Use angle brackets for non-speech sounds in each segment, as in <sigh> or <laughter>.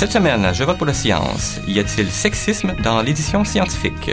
Cette semaine, je vote pour la science. Y a-t-il sexisme dans l'édition scientifique?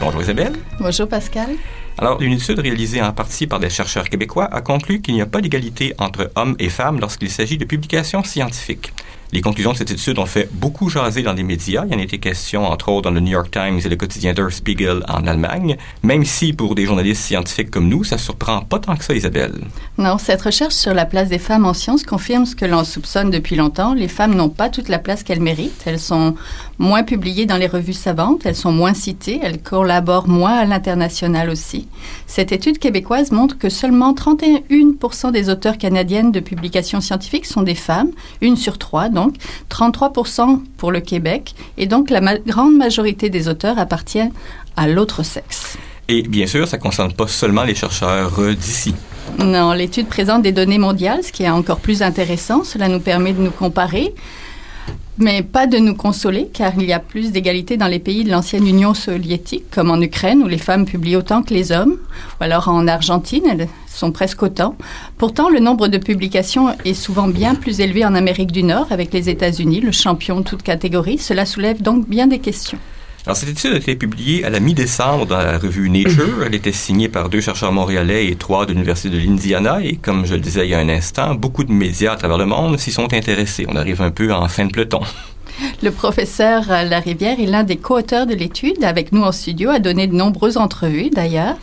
Bonjour Isabelle. Bonjour Pascal. Alors, une étude réalisée en partie par des chercheurs québécois a conclu qu'il n'y a pas d'égalité entre hommes et femmes lorsqu'il s'agit de publications scientifiques. Les conclusions de cette étude ont fait beaucoup jaser dans les médias. Il y en été question, entre autres, dans le New York Times et le quotidien Der Spiegel en Allemagne. Même si, pour des journalistes scientifiques comme nous, ça surprend pas tant que ça, Isabelle. Non, cette recherche sur la place des femmes en sciences confirme ce que l'on soupçonne depuis longtemps. Les femmes n'ont pas toute la place qu'elles méritent. Elles sont moins publiées dans les revues savantes, elles sont moins citées, elles collaborent moins à l'international aussi. Cette étude québécoise montre que seulement 31% des auteurs canadiennes de publications scientifiques sont des femmes, une sur trois donc, 33% pour le Québec, et donc la grande majorité des auteurs appartiennent à l'autre sexe. Et bien sûr, ça ne concerne pas seulement les chercheurs d'ici. Non, l'étude présente des données mondiales, ce qui est encore plus intéressant. Cela nous permet de nous comparer mais pas de nous consoler, car il y a plus d'égalité dans les pays de l'ancienne Union soviétique, comme en Ukraine, où les femmes publient autant que les hommes, ou alors en Argentine, elles sont presque autant. Pourtant, le nombre de publications est souvent bien plus élevé en Amérique du Nord, avec les États-Unis, le champion de toute catégorie. Cela soulève donc bien des questions. Alors, cette étude a été publiée à la mi-décembre dans la revue Nature. Elle était signée par deux chercheurs montréalais et trois de l'Université de l'Indiana. Et comme je le disais il y a un instant, beaucoup de médias à travers le monde s'y sont intéressés. On arrive un peu en fin de peloton. Le professeur Larivière est l'un des co-auteurs de l'étude. Avec nous en studio, a donné de nombreuses entrevues d'ailleurs.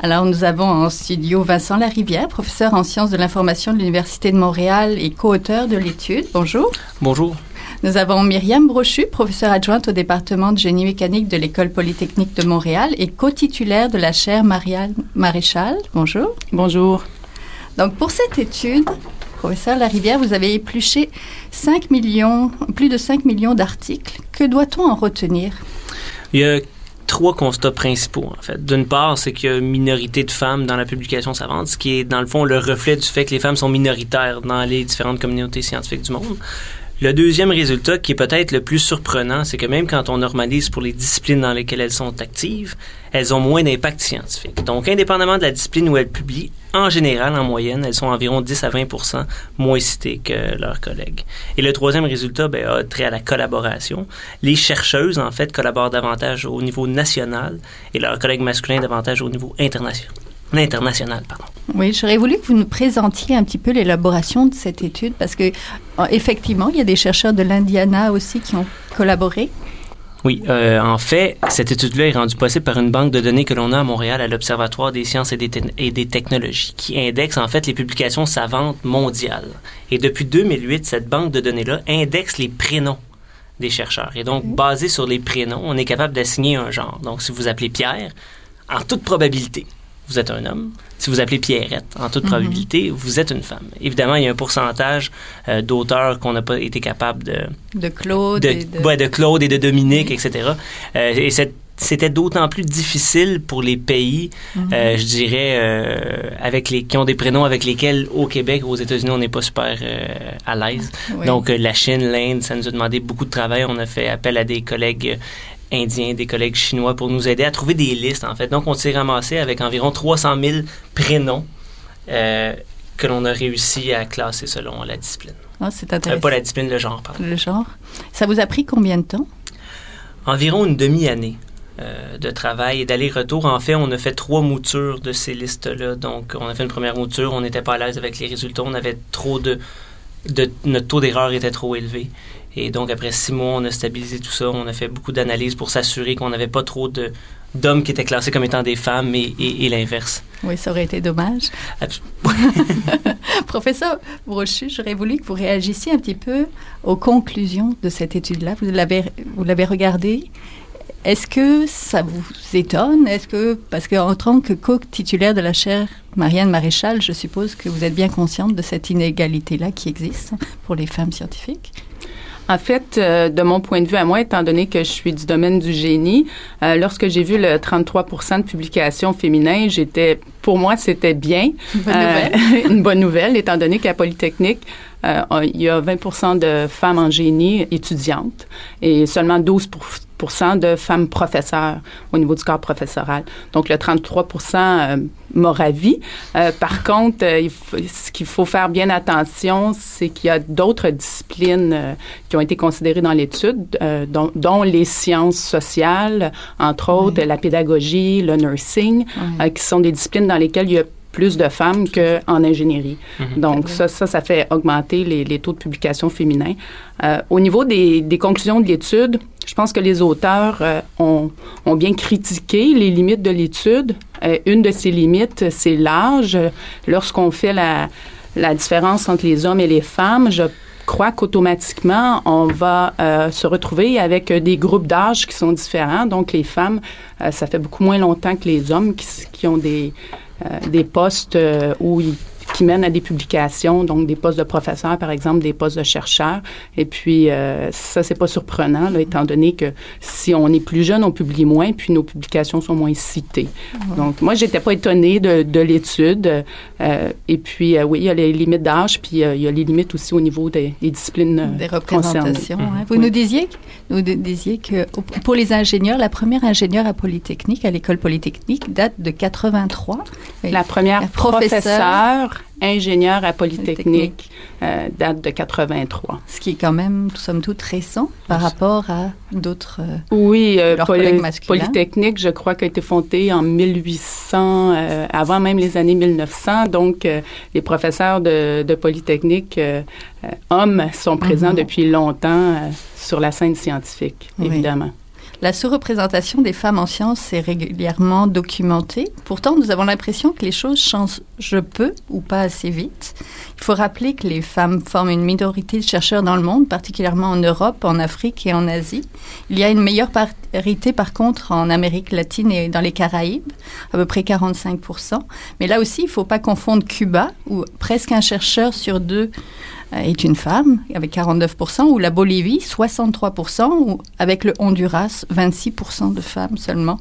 Alors, nous avons en studio Vincent Larivière, professeur en sciences de l'information de l'Université de Montréal et co-auteur de l'étude. Bonjour. Bonjour. Nous avons Myriam Brochu, professeure adjointe au département de génie mécanique de l'École polytechnique de Montréal et co-titulaire de la chaire Marianne Maréchal. Bonjour. Bonjour. Donc, pour cette étude, professeur Larivière, vous avez épluché 5 millions, plus de 5 millions d'articles. Que doit-on en retenir? Il y a trois constats principaux, en fait. D'une part, c'est qu'il y a une minorité de femmes dans la publication savante, ce qui est, dans le fond, le reflet du fait que les femmes sont minoritaires dans les différentes communautés scientifiques du monde. Le deuxième résultat, qui est peut-être le plus surprenant, c'est que même quand on normalise pour les disciplines dans lesquelles elles sont actives, elles ont moins d'impact scientifique. Donc, indépendamment de la discipline où elles publient, en général, en moyenne, elles sont environ 10 à 20% moins citées que leurs collègues. Et le troisième résultat ben, a trait à la collaboration. Les chercheuses, en fait, collaborent davantage au niveau national et leurs collègues masculins davantage au niveau international pardon. Oui, j'aurais voulu que vous nous présentiez un petit peu l'élaboration de cette étude parce que effectivement, il y a des chercheurs de l'Indiana aussi qui ont collaboré. Oui, euh, en fait, cette étude-là est rendue possible par une banque de données que l'on a à Montréal à l'Observatoire des sciences et des, et des, technologies, qui indexe en fait les publications savantes mondiales. Et depuis 2008, cette banque de données-là indexe les prénoms des chercheurs. Et donc, basé sur les prénoms, on est capable d'assigner un genre. Donc, si vous appelez Pierre, en toute probabilité, vous êtes un homme. Si vous appelez Pierrette, en toute mhm. probabilité, vous êtes une femme. Évidemment, il y a un pourcentage euh, d'auteurs qu'on n'a pas été capable de... De Claude de, et de... de Claude et de Dominique, etc. Euh, et c'était d'autant plus difficile pour les pays, mhm. euh, je dirais, avec les qui ont des prénoms avec lesquels au Québec, aux États-Unis, on n'est pas super à l'aise. Donc la Chine, l'Inde, ça nous a demandé beaucoup de travail. On a fait appel à des collègues indiens, des collègues chinois pour nous aider à trouver des listes, en fait. Donc, on s'est ramassé avec environ 300 000 prénoms euh, que l'on a réussi à classer selon la discipline. Ah, c'est intéressant. Euh, pas la discipline, le genre, pardon. Le genre. Ça vous a pris combien de temps? Environ une demi-année. Euh, de travail et d'aller-retour. En fait, on a fait trois moutures de ces listes-là. Donc, on a fait une première mouture, on n'était pas à l'aise avec les résultats, on avait trop de, de notre taux d'erreur était trop élevé. Et donc, après six mois, on a stabilisé tout ça. On a fait beaucoup d'analyses pour s'assurer qu'on n'avait pas trop de d'hommes qui étaient classés comme étant des femmes et, et, l'inverse. Oui, ça aurait été dommage. <laughs> Professeur Brochu, j'aurais voulu que vous réagissiez un petit peu aux conclusions de cette étude-là. Vous l'avez, vous l'avez regardée. Est-ce que ça vous étonne? Est-ce que, parce qu'en tant que co-titulaire de la chaire Marianne Maréchal, je suppose que vous êtes bien consciente de cette inégalité-là qui existe pour les femmes scientifiques? En fait, euh, de mon point de vue à moi, étant donné que je suis du domaine du génie, euh, lorsque j'ai vu le 33% de publications féminines, j'étais, pour moi, c'était bien. Une bonne, nouvelle. Euh, <laughs> une bonne nouvelle, étant donné qu'à Polytechnique, il y a 20% de femmes en génie étudiantes et seulement 12% de femmes professeurs au niveau du corps professoral. Donc, le 33% euh, Moravie. Euh, par contre, euh, ce qu'il faut faire bien attention, c'est qu'il y a d'autres disciplines euh, qui ont été considérées dans l'étude, dont, dont, les sciences sociales, entre autres la pédagogie, le nursing, qui sont des disciplines dans lesquelles il y a plus de femmes qu'en ingénierie. Mhm. Donc, ça, ça, ça fait augmenter les, les taux de publication féminins. Euh, au niveau des, des conclusions de l'étude, je pense que les auteurs euh, ont, ont, bien critiqué les limites de l'étude. Euh, une de ces limites, c'est l'âge. Lorsqu'on fait la, la différence entre les hommes et les femmes, je crois qu'automatiquement, on va euh, se retrouver avec des groupes d'âge qui sont différents. Donc, les femmes, ça fait beaucoup moins longtemps que les hommes qui, qui ont des, des postes euh, où ils qui mènent à des publications, donc des postes de professeurs, par exemple, des postes de chercheurs. Et puis, euh, ça, c'est pas surprenant, là, étant donné que si on est plus jeune, on publie moins, puis nos publications sont moins citées. Donc, moi, j'étais pas étonnée de, de l'étude. Euh, et puis, euh, oui, il y a les limites d'âge, puis euh, il y a les limites aussi au niveau des, des disciplines euh, Des représentations. Hein. Vous oui. nous disiez, nous disiez que pour les ingénieurs, la première ingénieure à Polytechnique, à l'école Polytechnique, date de 83. La première professeure ingénieur à Polytechnique, euh, date de 83. Ce qui est quand même, somme toute, récent par rapport à d'autres euh, Oui, euh, Poly Polytechnique, je crois, qu'a été fondée en 1800, euh, avant même les années 1900. Donc, les professeurs de, de Polytechnique hommes sont présents mm -hmm. depuis longtemps sur la scène scientifique, oui. évidemment. La sous-représentation des femmes en sciences est régulièrement documentée. Pourtant, nous avons l'impression que les choses changent peu ou pas assez vite? Il faut rappeler que les femmes forment une minorité de chercheurs dans le monde, particulièrement en Europe, en Afrique et en Asie. Il y a une meilleure parité, par contre, en Amérique latine et dans les Caraïbes, à peu près 45% Mais là aussi, il ne faut pas confondre Cuba, où presque un chercheur sur deux est une femme, avec 49% ou la Bolivie, 63% ou avec le Honduras, 26% de femmes seulement.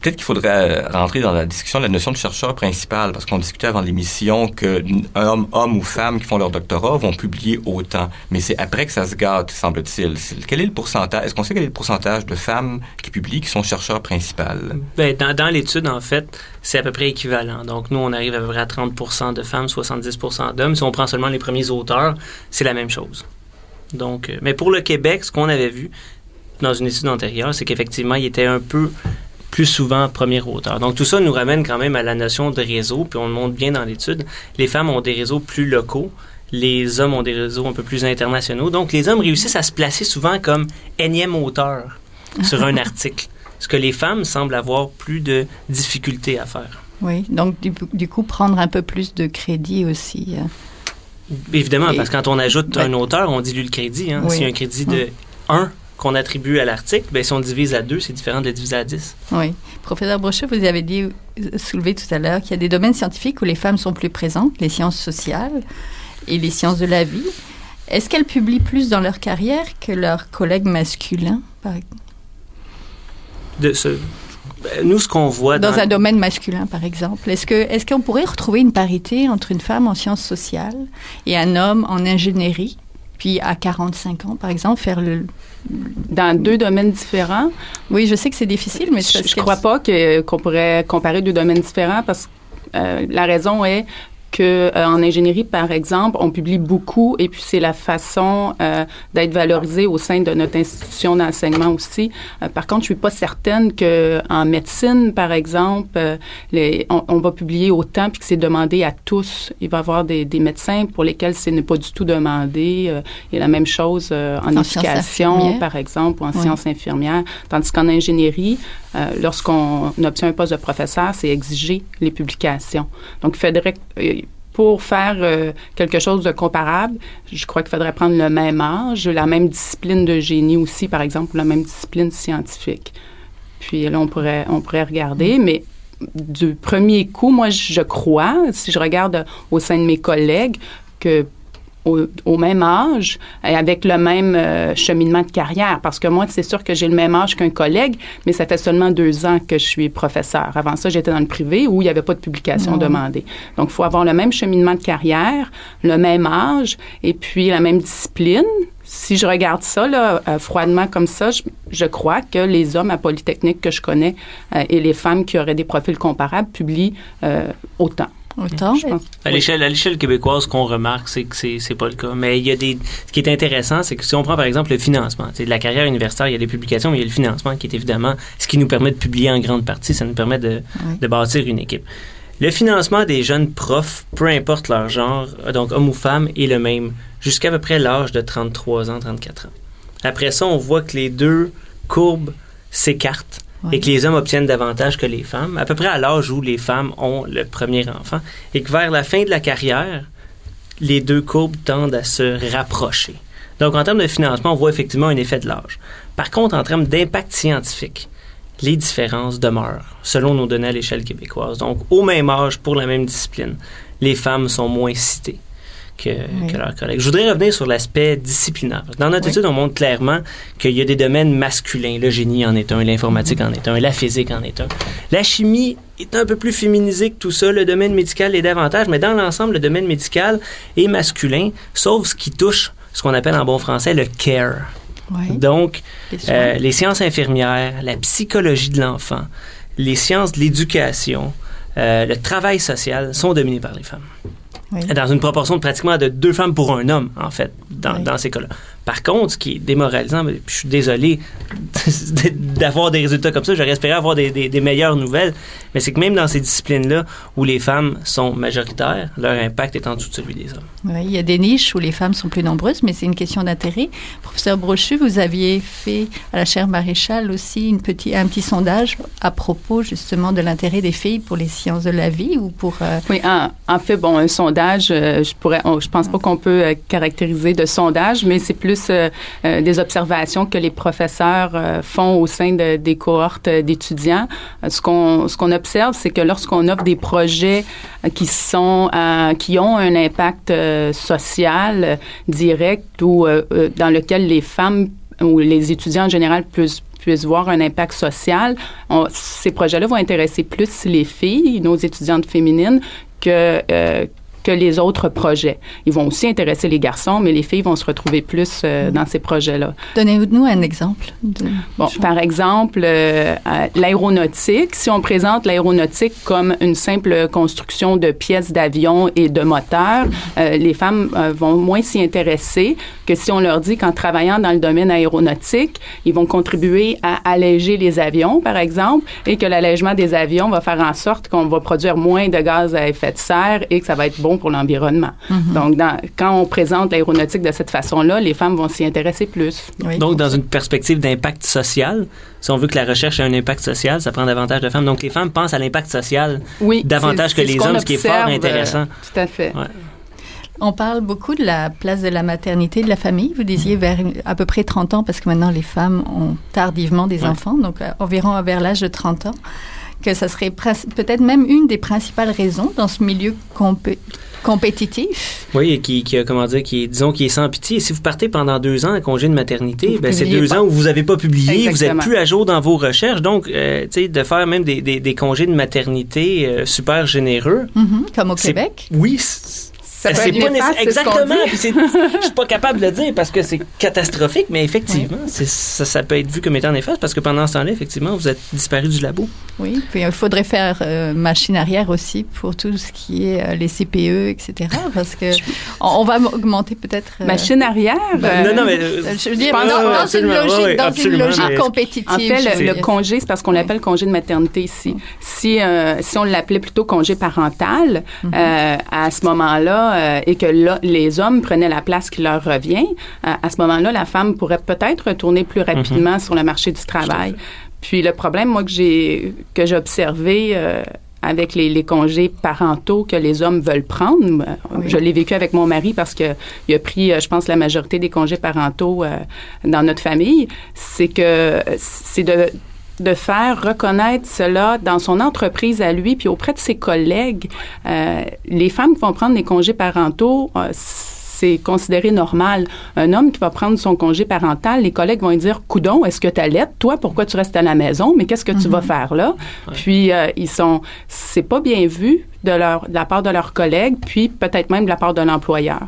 Peut-être qu'il faudrait rentrer dans la discussion de la notion de chercheur principal, parce qu'on discutait avant l'émission qu'un homme, homme ou femme qui font leur doctorat vont publier autant. Mais c'est après que ça se gâte, semble-t-il. Quel est le pourcentage? Est-ce qu'on sait quel est le pourcentage de femmes qui publient qui sont chercheurs principales? Dans, dans l'étude, en fait, c'est à peu près équivalent. Donc, nous, on arrive à peu près à 30% de femmes, 70% d'hommes. Si on prend seulement les premiers auteurs, c'est la même chose. Donc, euh, mais pour le Québec, ce qu'on avait vu dans une étude antérieure, c'est qu'effectivement, il était un peu plus souvent premier auteur. Donc tout ça nous ramène quand même à la notion de réseau, puis on le montre bien dans l'étude. Les femmes ont des réseaux plus locaux, les hommes ont des réseaux un peu plus internationaux. Donc les hommes réussissent à se placer souvent comme énième auteur <laughs> sur un article, ce que les femmes semblent avoir plus de difficultés à faire. Oui, donc du, du coup prendre un peu plus de crédit aussi. Euh. Évidemment, Et, parce que quand on ajoute ben, un auteur, on dilue le crédit. Hein. Oui. S'il y a un crédit de 1, qu'on attribue à l'article, ben, si on divise à 2, c'est différent de le diviser à 10. Oui. Professeur Brochet, vous avez dit, soulevé tout à l'heure qu'il y a des domaines scientifiques où les femmes sont plus présentes, les sciences sociales et les sciences de la vie. Est-ce qu'elles publient plus dans leur carrière que leurs collègues masculins, par exemple? De ce, nous, ce qu'on voit dans, dans, un domaine masculin, par exemple, est-ce que est-ce qu'on pourrait retrouver une parité entre une femme en sciences sociales et un homme en ingénierie, puis à 45 ans, par exemple, faire le dans deux domaines différents. Oui, je sais que c'est difficile, mais je ne crois pas qu'on pourrait comparer deux domaines différents parce que euh, la raison est que euh, en ingénierie, par exemple, on publie beaucoup et puis c'est la façon euh, d'être valorisé au sein de notre institution d'enseignement aussi. Euh, par contre, je suis pas certaine que en médecine, par exemple, les, on, on, va publier autant puis que c'est demandé à tous. Il va y avoir des, des médecins pour lesquels ce n'est pas du tout demandé. Et la même chose en, en éducation, par exemple, ou en oui. sciences infirmières. Tandis qu'en ingénierie, lorsqu'on obtient un poste de professeur, c'est exiger les publications. Donc, il faudrait pour faire euh, quelque chose de comparable, je crois qu'il faudrait prendre le même âge, la même discipline de génie aussi, par exemple, la même discipline scientifique. Puis là, on pourrait, on pourrait regarder, mais du premier coup, moi, je crois, si je regarde au sein de mes collègues, que au, au, même âge et avec le même euh, cheminement de carrière. Parce que moi, c'est sûr que j'ai le même âge qu'un collègue, mais ça fait seulement deux ans que je suis professeur. Avant ça, j'étais dans le privé où il n'y avait pas de publication mmh. demandée. Donc, il faut avoir le même cheminement de carrière, le même âge et puis la même discipline si je regarde ça là, euh, froidement comme ça, je, je, crois que les hommes à Polytechnique que je connais euh, et les femmes qui auraient des profils comparables publient euh, autant. Autant. À l'échelle, à l'échelle québécoise, ce qu'on remarque, c'est que c'est, c'est pas le cas. Mais il y a des, ce qui est intéressant, c'est que si on prend par exemple le financement, de la carrière universitaire, il y a les publications, mais il y a le financement qui est évidemment ce qui nous permet de publier en grande partie. Ça nous permet de, oui. de bâtir une équipe. Le financement des jeunes profs, peu importe leur genre, donc homme ou femme, est le même jusqu'à peu près l'âge de 33 ans, 34 ans. Après ça, on voit que les deux courbes s'écartent et que les hommes obtiennent davantage que les femmes, à peu près à l'âge où les femmes ont le premier enfant, et que vers la fin de la carrière, les deux courbes tendent à se rapprocher. Donc, en termes de financement, on voit effectivement un effet de l'âge. Par contre, en termes d'impact scientifique, les différences demeurent, selon nos données à l'échelle québécoise. Donc, au même âge, pour la même discipline, les femmes sont moins citées. Que, oui. que, leurs collègues. Je voudrais revenir sur l'aspect disciplinaire. Dans notre oui. étude, on montre clairement qu'il y a des domaines masculins. Le génie en est un, l'informatique en est un, la physique en est un. La chimie est un peu plus féminisée que tout ça. Le domaine médical est davantage, mais dans l'ensemble, le domaine médical est masculin, sauf ce qui touche ce qu'on appelle en bon français le care. Oui. Donc, les, euh, les, sciences infirmières, la psychologie de l'enfant, les sciences de l'éducation, euh, le travail social sont dominés par les femmes. Oui. Dans une proportion de pratiquement de deux femmes pour un homme, en fait, dans, oui. dans ces cas-là. Par contre, ce qui est démoralisant, je suis désolé <laughs> d'avoir des résultats comme ça, j'aurais espéré avoir des, des, des, meilleures nouvelles, mais c'est que même dans ces disciplines-là où les femmes sont majoritaires, leur impact est en dessous de celui des hommes. Oui, il y a des niches où les femmes sont plus nombreuses, mais c'est une question d'intérêt. Professeur Brochu, vous aviez fait à la chaire Maréchal aussi une petit, un petit sondage à propos justement de l'intérêt des filles pour les sciences de la vie ou pour... Euh... Oui, en, en, fait, bon, un sondage, euh, je pourrais, on, je pense pas qu'on peut euh, caractériser de sondage, mais c'est plus euh, des observations que les professeurs euh, font au sein de, des cohortes d'étudiants. ce qu'on ce qu'on observe, c'est que lorsqu'on offre des projets qui sont qui ont un impact social direct ou dans lequel les femmes ou les étudiants en général puissent voir un impact social. Ces projets-là vont intéresser plus les filles, nos étudiantes féminines, que euh, que les autres projets. Ils vont aussi intéresser les garçons, mais les filles vont se retrouver plus euh, dans ces projets-là. Donnez-nous un exemple. De... Bon, par exemple, euh, l'aéronautique. Si on présente l'aéronautique comme une simple construction de pièces d'avion et de moteurs, euh, les femmes euh, vont moins s'y intéresser que si on leur dit qu'en travaillant dans le domaine aéronautique, ils vont contribuer à alléger les avions, par exemple, et que l'allègement des avions va faire en sorte qu'on va produire moins de gaz à effet de serre et que ça va être bon pour l'environnement. Mm -hmm. Donc, dans, quand on présente l'aéronautique de cette façon-là, les femmes vont s'y intéresser plus. Oui. Donc, dans une perspective d'impact social, si on veut que la recherche ait un impact social, ça prend davantage de femmes. Donc, les femmes pensent à l'impact social oui, davantage que les hommes, ce qui est fort intéressant. Euh, tout à fait. Ouais. On parle beaucoup de la place de la maternité, de la famille. Vous disiez vers à peu près 30 ans, parce que maintenant les femmes ont tardivement des ouais. enfants, donc euh, environ vers l'âge de 30 ans, que ça serait peut-être même une des principales raisons dans ce milieu compé compétitif. Oui, et qui, qui, comment dire, qui, disons, qui est sans pitié. Si vous partez pendant deux ans en congé de maternité, ben, c'est deux pas. ans où vous n'avez pas publié, Exactement. vous n'êtes plus à jour dans vos recherches. Donc, euh, tu sais, de faire même des, des, des, congés de maternité euh, super généreux. Mm -hmm, comme au Québec. Oui, c'est pas nécessaire. Exactement. Je suis pas capable de le dire parce que c'est catastrophique, mais effectivement, oui. ça, ça, peut être vu comme étant néfaste parce que pendant ce temps-là, effectivement, vous êtes disparu du labo. Oui, puis il faudrait faire euh, machine arrière aussi pour tout ce qui est euh, les CPE, etc. Parce que on, on va augmenter peut-être. Euh, machine arrière. Ben, non, non, mais je veux dire dans, dans, une logique, oui, dans une logique compétitive. En fait, le, le congé, c'est parce qu'on l'appelle congé de maternité ici. Si si on l'appelait plutôt congé parental, mm -hmm. à ce moment-là euh, et que là, les hommes prenaient la place qui leur revient, euh, à ce moment-là, la femme pourrait peut-être retourner plus rapidement mm -hmm. sur le marché du travail. Puis le problème, moi, que j'ai que j'ai observé euh, avec les, les, congés parentaux que les hommes veulent prendre. Oui. Je l'ai vécu avec mon mari parce que il a pris, je pense, la majorité des congés parentaux euh, dans notre famille. C'est que c'est de de faire reconnaître cela dans son entreprise à lui, puis auprès de ses collègues. Euh, les femmes qui vont prendre des congés parentaux, euh, c'est considéré normal. Un homme qui va prendre son congé parental, les collègues vont lui dire Coudon, est-ce que tu allaites Toi, pourquoi tu restes à la maison? Mais qu'est-ce que tu vas Mhm. faire là? Puis, euh, ils sont. C'est pas bien vu de, leur, de la part de leurs collègues, puis peut-être même de la part de l'employeur.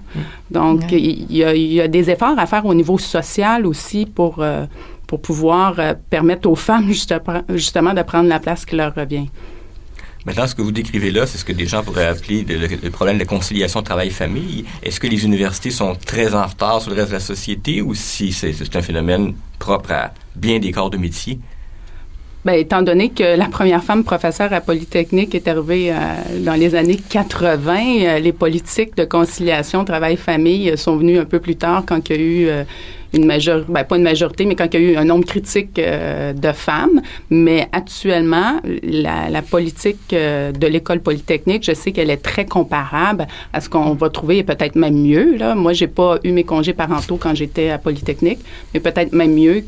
Donc, Ouais. il y, a, il y a des efforts à faire au niveau social aussi pour. euh, pour pouvoir euh, permettre aux femmes juste- justement de prendre la place qui leur revient. Maintenant, ce que vous décrivez là, c'est ce que des gens pourraient appeler le, problème de conciliation travail-famille. Est-ce que les universités sont très en retard sur le reste de la société ou si c'est un phénomène propre à bien des corps de métier? Bien, étant donné que la première femme professeure à Polytechnique est arrivée euh, dans les années 80, euh, les politiques de conciliation travail-famille sont venues un peu plus tard quand il y a eu euh, une majorité, ben, pas une majorité, mais quand il y a eu un nombre critique euh, de femmes. Mais actuellement, la, politique euh, de l'école polytechnique, je sais qu'elle est très comparable à ce qu'on va trouver et peut-être même mieux. Là. Moi, j'ai pas eu mes congés parentaux quand j'étais à Polytechnique, mais peut-être même mieux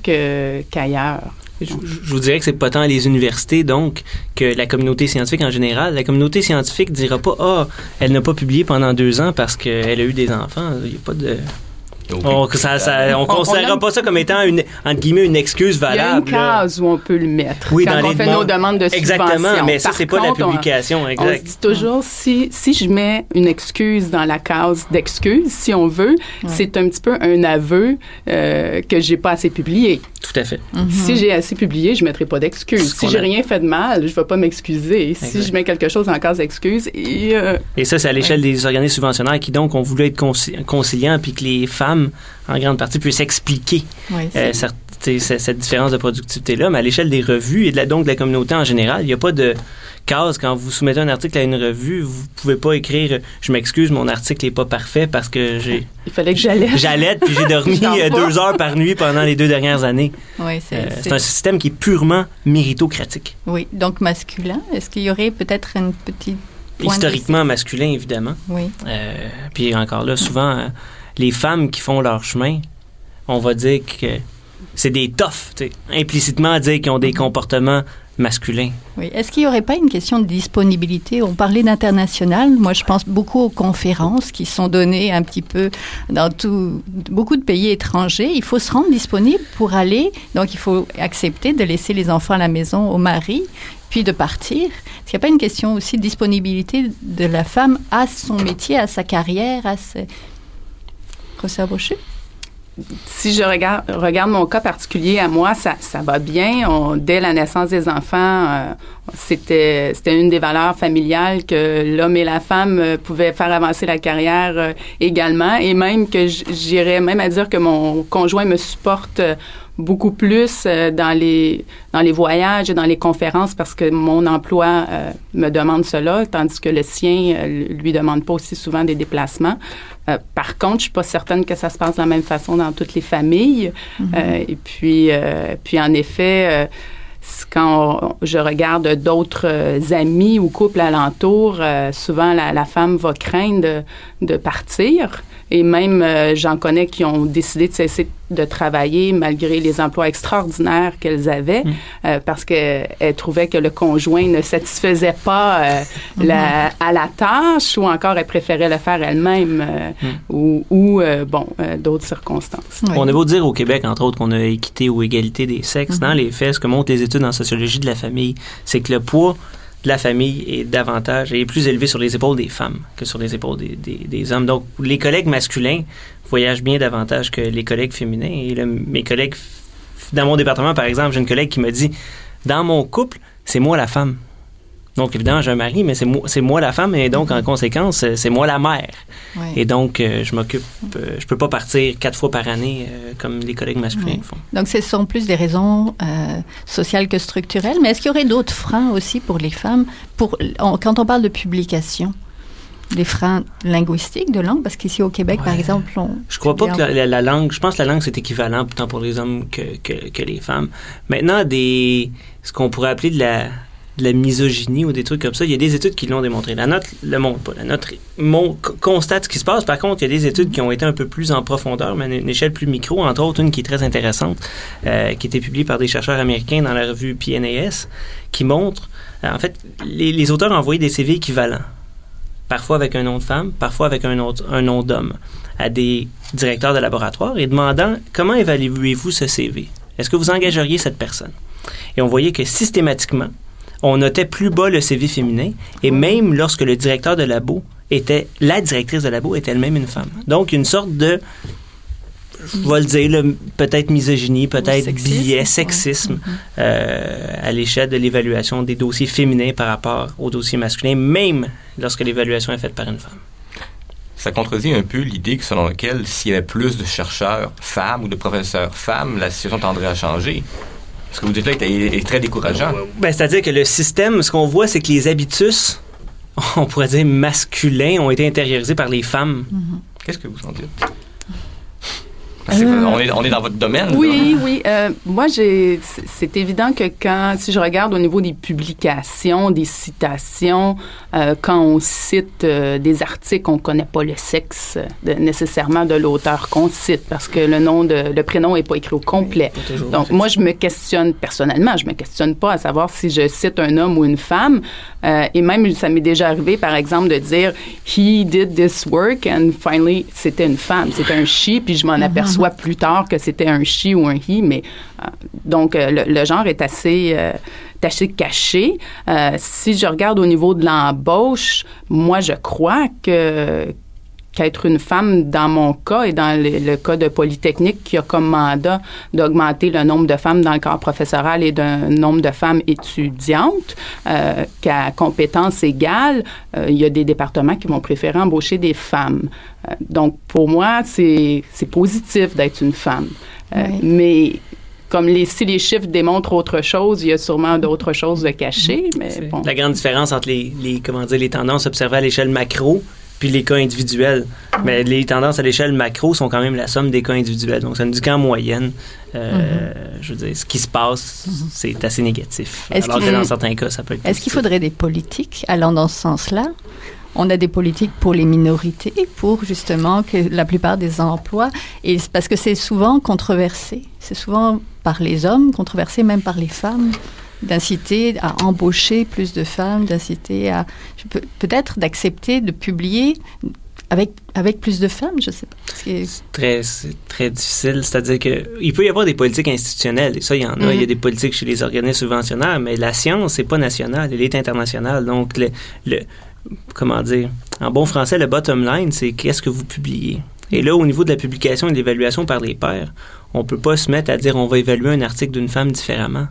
qu'ailleurs. Je, vous dirais que c'est pas tant les universités, donc, que la communauté scientifique en général. La communauté scientifique dira pas, ah, elle n'a pas publié pendant deux ans parce qu'elle a eu des enfants. Il n'y a pas de. On, ça, ça- on On- considérera on pas ça comme étant une, entre guillemets, une excuse Il y a une valable. case où on peut le mettre Oui, quand dans on les fait demandes. nos demandes de subvention. Exactement, mais ça, c'est pas la on- publication, On, se dit toujours, si, si je mets une excuse dans la case d'excuse, si on veut, c'est un petit peu un aveu euh, que j'ai pas assez publié. Tout à fait. Si j'ai assez publié, je mettrai pas d'excuse. Si j'ai a- rien fait de mal, je vais pas m'excuser. Si je mets quelque chose en case d'excuse, et, euh, Et ça, c'est à l'échelle des organismes subventionnaires qui, donc, ont voulu être conci- conciliants puis que les femmes, en grande partie, puissent expliquer Oui, euh, cette différence de productivité-là. Mais à l'échelle des revues et de la, donc de la communauté en général, il n'y a pas de case. Quand vous soumettez un article à une revue, vous pouvez pas écrire euh, « Je m'excuse, mon article n'est pas parfait parce que j'ai <laughs> il fallait que j'allais. j'allaite puis j'ai dormi <laughs> <laughs> deux heures par nuit pendant les deux dernières années. oui, c'est- Euh, c'est- un système qui est purement méritocratique. oui, donc masculin. Est-ce qu'il y aurait peut-être une petite Historiquement masculin, évidemment. Oui. Euh, puis encore là, souvent, les femmes qui font leur chemin, on va dire que c'est des toughs, implicitement dire qu'ils ont des comportements masculins. Oui. Est-ce qu'il n'y aurait pas une question de disponibilité? On parlait d'international. Moi, je pense beaucoup aux conférences qui sont données un petit peu dans tout, beaucoup de pays étrangers. Il faut se rendre disponible pour aller. Donc, il faut accepter de laisser les enfants à la maison au mari, puis de partir. Est-ce qu'il n'y a pas une question aussi de disponibilité de la femme à son métier, à sa carrière, à ses... Si je regarde, mon cas particulier à moi, ça, va bien. Dès la naissance des enfants, euh, c'était une des valeurs familiales que l'homme et la femme euh, pouvaient faire avancer la carrière euh, également, et même que j'irais même à dire que mon conjoint me supporte beaucoup plus dans les voyages et dans les conférences parce que mon emploi me demande cela, tandis que le sien euh, lui demande pas aussi souvent des déplacements. Euh, par contre, je suis pas certaine que ça se passe de la même façon dans toutes les familles. Euh, et puis, euh, puis en effet, quand on- je regarde d'autres amis ou couples alentours, euh, souvent la, la femme va craindre de, partir. Et même, euh, j'en connais qui ont décidé de cesser de travailler malgré les emplois extraordinaires qu'elles avaient euh, parce qu'elles trouvaient que le conjoint ne satisfaisait pas euh, la, à la tâche ou encore elle préférait le faire elle-même euh, ou, ou euh, bon, euh, d'autres circonstances. Oui. On a beau dire au Québec, entre autres, qu'on a équité ou égalité des sexes. Mhm. Dans les faits, ce que montrent les études en sociologie de la famille, c'est que le poids de la famille est davantage et plus élevé sur les épaules des femmes que sur les épaules des, hommes. Donc, les collègues masculins voyagent bien davantage que les collègues féminins. Et mes collègues, dans mon département, par exemple, j'ai une collègue qui me dit, dans mon couple, c'est moi la femme. Donc, évidemment, j'ai un mari, mais c'est moi, la femme, et donc, en conséquence, euh, c'est moi la mère. Oui. Et donc, euh, je m'occupe, euh, je peux pas partir quatre fois par année euh, comme les collègues masculins Oui. le font. Donc, ce sont plus des raisons sociales que structurelles. Mais est-ce qu'il y aurait d'autres freins aussi pour les femmes pour, on- Quand on parle de publication, des freins linguistiques de langue, parce qu'ici au Québec, par exemple, on... Je crois pas que la, la- la langue, je pense que la langue c'est équivalent tant pour les hommes que, que, que les femmes. Maintenant, des, ce qu'on pourrait appeler de la, de la misogynie ou des trucs comme ça, il y a des études qui l'ont démontré. La note le montre pas. La note mon, constate ce qui se passe. Par contre, il y a des études qui ont été un peu plus en profondeur, mais à une échelle plus micro, entre autres une qui est très intéressante, euh, qui a été publiée par des chercheurs américains dans la revue PNAS, qui montre, euh, en fait, les, les auteurs ont envoyé des CV équivalents parfois avec un nom de femme, parfois avec un, autre, un nom d'homme, à des directeurs de laboratoire et demandant comment évaluez-vous ce CV? Est-ce que vous engageriez cette personne? Et on voyait que systématiquement, on notait plus bas le CV féminin et même lorsque le directeur de labo était, la directrice de labo était elle-même une femme. Donc, une sorte de, je vais le dire, peut-être misogynie, peut-être sexisme, biais, sexisme Mhm. euh, à l'échelle de l'évaluation des dossiers féminins par rapport aux dossiers masculins, même lorsque l'évaluation est faite par une femme. Ça contredit un peu l'idée que selon laquelle s'il y avait plus de chercheurs femmes ou de professeurs femmes, la situation tendrait à changer. Ce que vous dites là est, est très décourageant. Ben, C'est-à-dire que le système, ce qu'on voit, c'est que les habitus, <laughs> on pourrait dire masculins, ont été intériorisés par les femmes. Qu'est-ce que vous en dites? Parce que on, est, on est dans votre domaine. Oui, là. oui. Euh, moi, j'ai. c'est- évident que quand, si je regarde au niveau des publications, des citations, euh, quand on cite euh, des articles, on connaît pas le sexe de- nécessairement de l'auteur qu'on cite parce que le nom de le prénom est pas écrit au complet. Toujours, Donc, moi, je me questionne personnellement, je me questionne pas à savoir si je cite un homme ou une femme. Euh, et même, ça m'est déjà arrivé, par exemple, de dire he did this work and finally, c'était une femme, c'était un she, puis je m'en aperçois plus tard que c'était un she ou un he. Mais euh, donc, euh, le, le genre est assez euh, assez caché. Euh, si je regarde au niveau de l'embauche, moi, je crois que qu'être une femme, dans mon cas et dans le, le cas de Polytechnique, qui a comme mandat d'augmenter le nombre de femmes dans le corps professoral et d'un nombre de femmes étudiantes, euh, qu'à compétences égales, euh, il y a des départements qui vont préférer embaucher des femmes. Euh, donc, pour moi, c'est c'est positif d'être une femme. Euh, Oui. Mais comme les, si les chiffres démontrent autre chose, il y a sûrement d'autres choses de cachées. Mais C'est bon. La grande différence entre les, les, comment dire, les tendances observées à l'échelle macro puis les cas individuels. Mais les tendances à l'échelle macro sont quand même la somme des cas individuels. Donc, ça nous dit qu'en moyenne, euh, je veux dire, ce qui se passe, c'est assez négatif. Est-ce Alors que dans certains cas, ça peut être Est-ce qu'il faudrait des politiques allant dans ce sens-là? On a des politiques pour les minorités, pour justement que la plupart des emplois, et parce que c'est souvent controversé, c'est souvent par les hommes, controversé même par les femmes, d'inciter à embaucher plus de femmes, d'inciter à peut-être d'accepter de publier avec avec plus de femmes, je sais pas. Que- très, c'est très difficile. C'est-à-dire que il peut y avoir des politiques institutionnelles, et ça, il y en a. Mhm. Il y a des politiques chez les organismes subventionnaires, mais la science, c'est pas national, elle est internationale. Donc, le, le- comment dire, en bon français, le bottom line, c'est qu'est-ce que vous publiez. Et là, au niveau de la publication et de l'évaluation par les pairs, on peut pas se mettre à dire on va évaluer un article d'une femme différemment.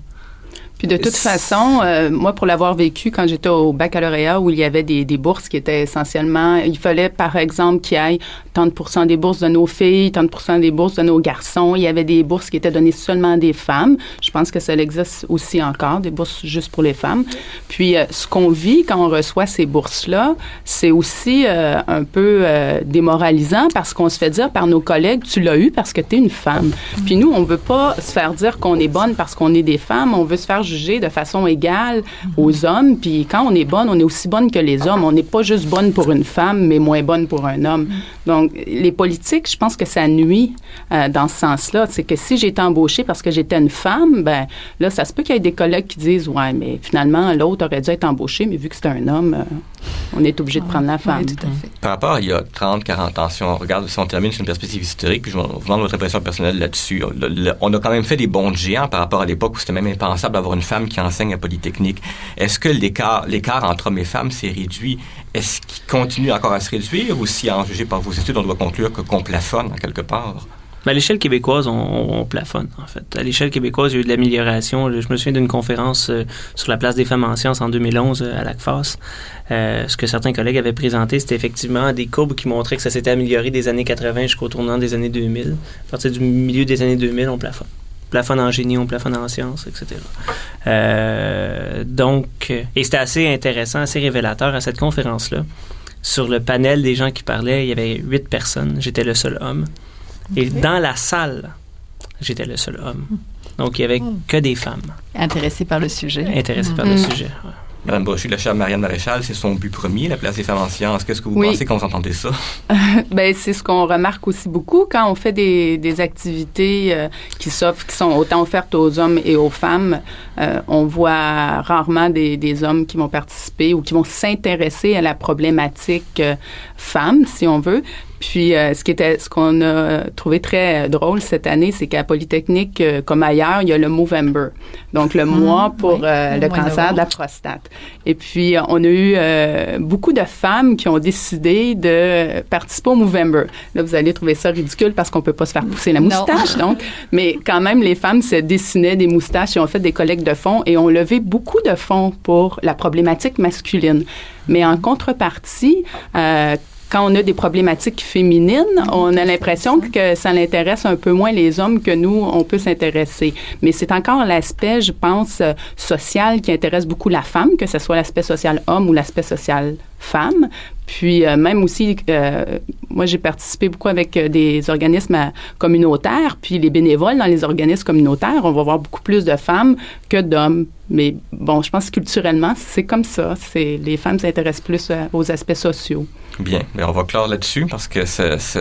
Puis de toute façon, euh, moi, pour l'avoir vécu quand j'étais au baccalauréat, où il y avait des, des bourses qui étaient essentiellement, il fallait par exemple qu'il y ait 30 des bourses de nos filles, 30 des bourses de nos garçons. Il y avait des bourses qui étaient données seulement à des femmes. Je pense que ça existe aussi encore, des bourses juste pour les femmes. Puis euh, ce qu'on vit quand on reçoit ces bourses-là, c'est aussi euh, un peu euh, démoralisant parce qu'on se fait dire par nos collègues, tu l'as eu parce que tu es une femme. Puis nous, on veut pas se faire dire qu'on est bonne parce qu'on est des femmes. On veut se faire juger de façon égale aux hommes. Puis quand on est bonne, on est aussi bonne que les hommes. On n'est pas juste bonne pour une femme, mais moins bonne pour un homme. Donc, les politiques, je pense que ça nuit euh, dans ce sens-là. C'est que si j'ai été embauchée parce que j'étais une femme, ben là, ça se peut qu'il y ait des collègues qui disent, ouais, mais finalement, l'autre aurait dû être embauché, mais vu que c'est un homme, euh, on est obligé de prendre la femme. Oui, tout à fait. Par rapport à il y a 30, 40 ans, si on regarde, si on termine sur une perspective historique, puis je vous demande votre impression personnelle là-dessus. On a quand même fait des bons géants par rapport à l'époque où c'était même impensable d'avoir une femme qui enseigne à Polytechnique. Est-ce que l'écart, entre hommes et femmes s'est réduit? Est-ce qu'il continue encore à se réduire ou si, en juger par vos études, on doit conclure que qu'on plafonne quelque part? Mais à l'échelle québécoise, on plafonne, en fait. À l'échelle québécoise, il y a eu de l'amélioration. Je me souviens d'une conférence euh, sur la place des femmes en sciences en 2011 euh, à l'ACFAS. Euh, ce que certains collègues avaient présenté, c'était effectivement des courbes qui montraient que ça s'était amélioré des années 80 jusqu'au tournant des années 2000. À partir du milieu des années 2000, on plafonne. On plafonne en génie, on plafonne en sciences, etc. Euh, donc, et c'était assez intéressant, assez révélateur à cette conférence-là. Sur le panel des gens qui parlaient, il y avait huit personnes. J'étais le seul homme. Et dans la salle, j'étais le seul homme. Donc, il n'y avait Mm. que des femmes Intéressé par le sujet. intéressées par le Mm. sujet. ouais. Madame Brochu, la chère Marianne Maréchal, c'est son but premier, la place des femmes en sciences. Qu'est-ce que vous Oui. pensez quand vous entendez ça? <laughs> ben c'est ce qu'on remarque aussi beaucoup quand on fait des, des activités euh, qui s'offrent, qui sont autant offertes aux hommes et aux femmes. euh, on voit rarement des, des hommes qui vont participer ou qui vont s'intéresser à la problématique euh, femme, si on veut. Puis, euh, ce qui était, ce qu'on a trouvé très drôle cette année, c'est qu'à Polytechnique, euh, comme ailleurs, il y a le Movember, donc le mois pour oui, euh, le le mois cancer de la prostate. Et puis, on a eu euh, beaucoup de femmes qui ont décidé de participer au Movember. Là, vous allez trouver ça ridicule parce qu'on peut pas se faire pousser la Non. moustache, donc. Mais quand même, les femmes se dessinaient des moustaches et ont fait des collectes de fonds et ont levé beaucoup de fonds pour la problématique masculine. Mais en contrepartie, euh, quand on a des problématiques féminines, on a l'impression que ça l'intéresse un peu moins les hommes que nous, on peut s'intéresser. Mais c'est encore l'aspect, je pense, euh, social qui intéresse beaucoup la femme, que ce soit l'aspect social homme ou l'aspect social femme. Puis euh, même aussi, euh, moi j'ai participé beaucoup avec euh, des organismes euh, communautaires, puis les bénévoles dans les organismes communautaires, on va voir beaucoup plus de femmes que d'hommes. Mais bon, je pense que culturellement, c'est comme ça. C'est les femmes s'intéressent plus euh, aux aspects sociaux. Bien, mais on va clore là-dessus parce que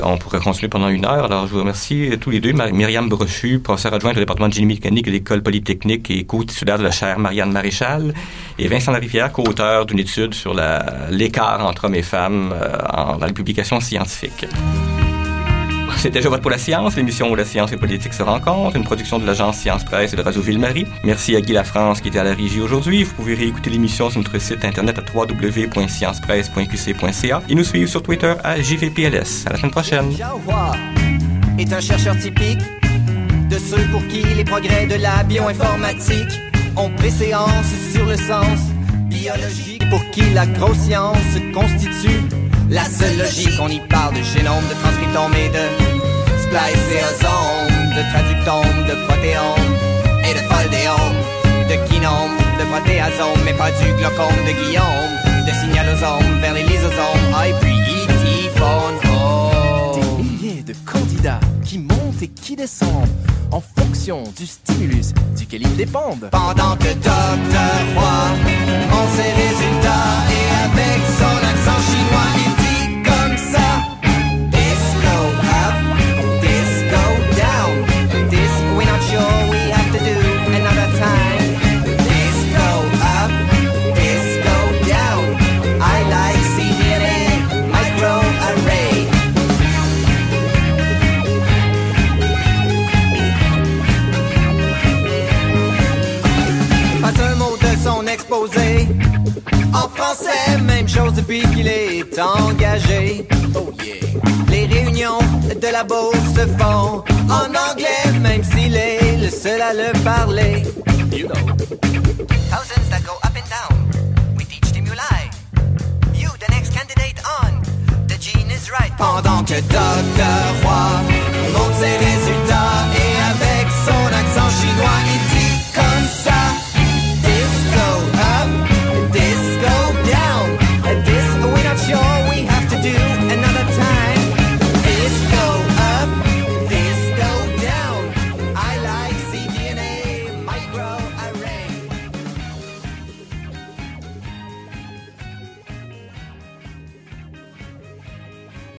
on pourrait continuer pendant une heure. Alors, je vous remercie tous les deux. Myriam Brochu, professeure adjointe au département de génie mécanique de l'École polytechnique et co-titulaire de la chaire Marianne Maréchal, et Vincent Larivière, co-auteur d'une étude sur la- l'écart entre hommes et femmes euh, dans les publications scientifiques. C'était Je vote pour la science, l'émission où la science et politique se rencontrent, une production de l'agence Science Presse et de Radio Ville-Marie. Merci à Guy Lafrance qui était à la régie aujourd'hui. Vous pouvez réécouter l'émission sur notre site internet à www.sciencepresse.qc.ca et nous suivre sur Twitter à JVPLS. À la semaine prochaine. Est un chercheur typique de ceux pour qui les progrès de la bioinformatique ont préséance sur le sens pour qui la grosse science constitue la seule logique. On y parle de génome, de transcriptome et de spliceosome, de traductome, de protéome et de foldéome, de kinome, de protéasome, mais pas du glaucome de Guillaume, de signalosome vers les lysosomes, qui descendent en fonction du stimulus duquel ils dépendent. Pendant que Dr. Roy en ses résultats et avec son accent chinois, il exposé. En français, même chose depuis qu'il est engagé. Oh yeah. Les réunions de la Beauce se font en anglais, même s'il est le seul à le parler. You know. Thousands that go up and down. We teach stimuli. You, the next candidate on. The gene is right. Pendant que Dr. Roy